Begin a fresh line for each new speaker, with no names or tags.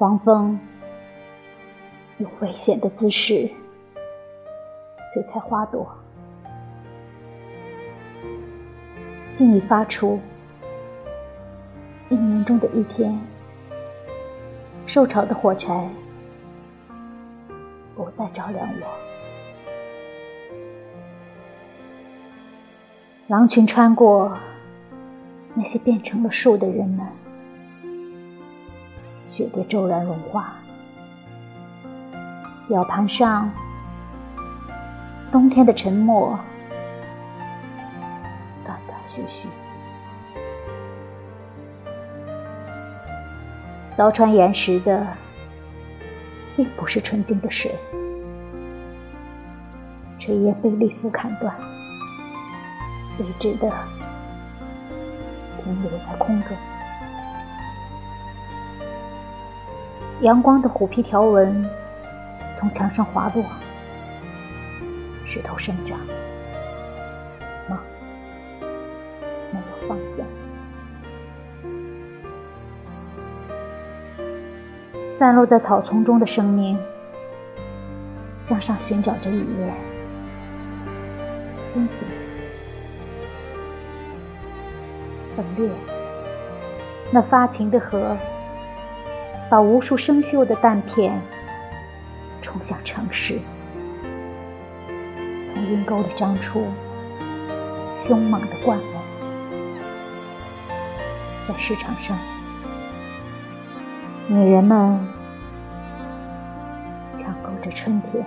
黄蜂用危险的姿势摧开花朵，心已发出。一年中的一天，受潮的火柴不再照亮我。狼群穿过那些变成了树的人们，雪被骤然融化，表盘上冬天的沉默断断续续。凿穿岩石的并不是纯净的水，垂叶被利斧砍断。未知的停留在空中，阳光的虎皮条纹从墙上滑落，石头生长吗？没有方向。散落在草丛中的生命，向上寻找着雨燕，惊醒。分裂，那发情的河，把无数生锈的弹片冲向城市，从阴沟里长出凶猛的灌木，在市场上，女人们抢购着春天。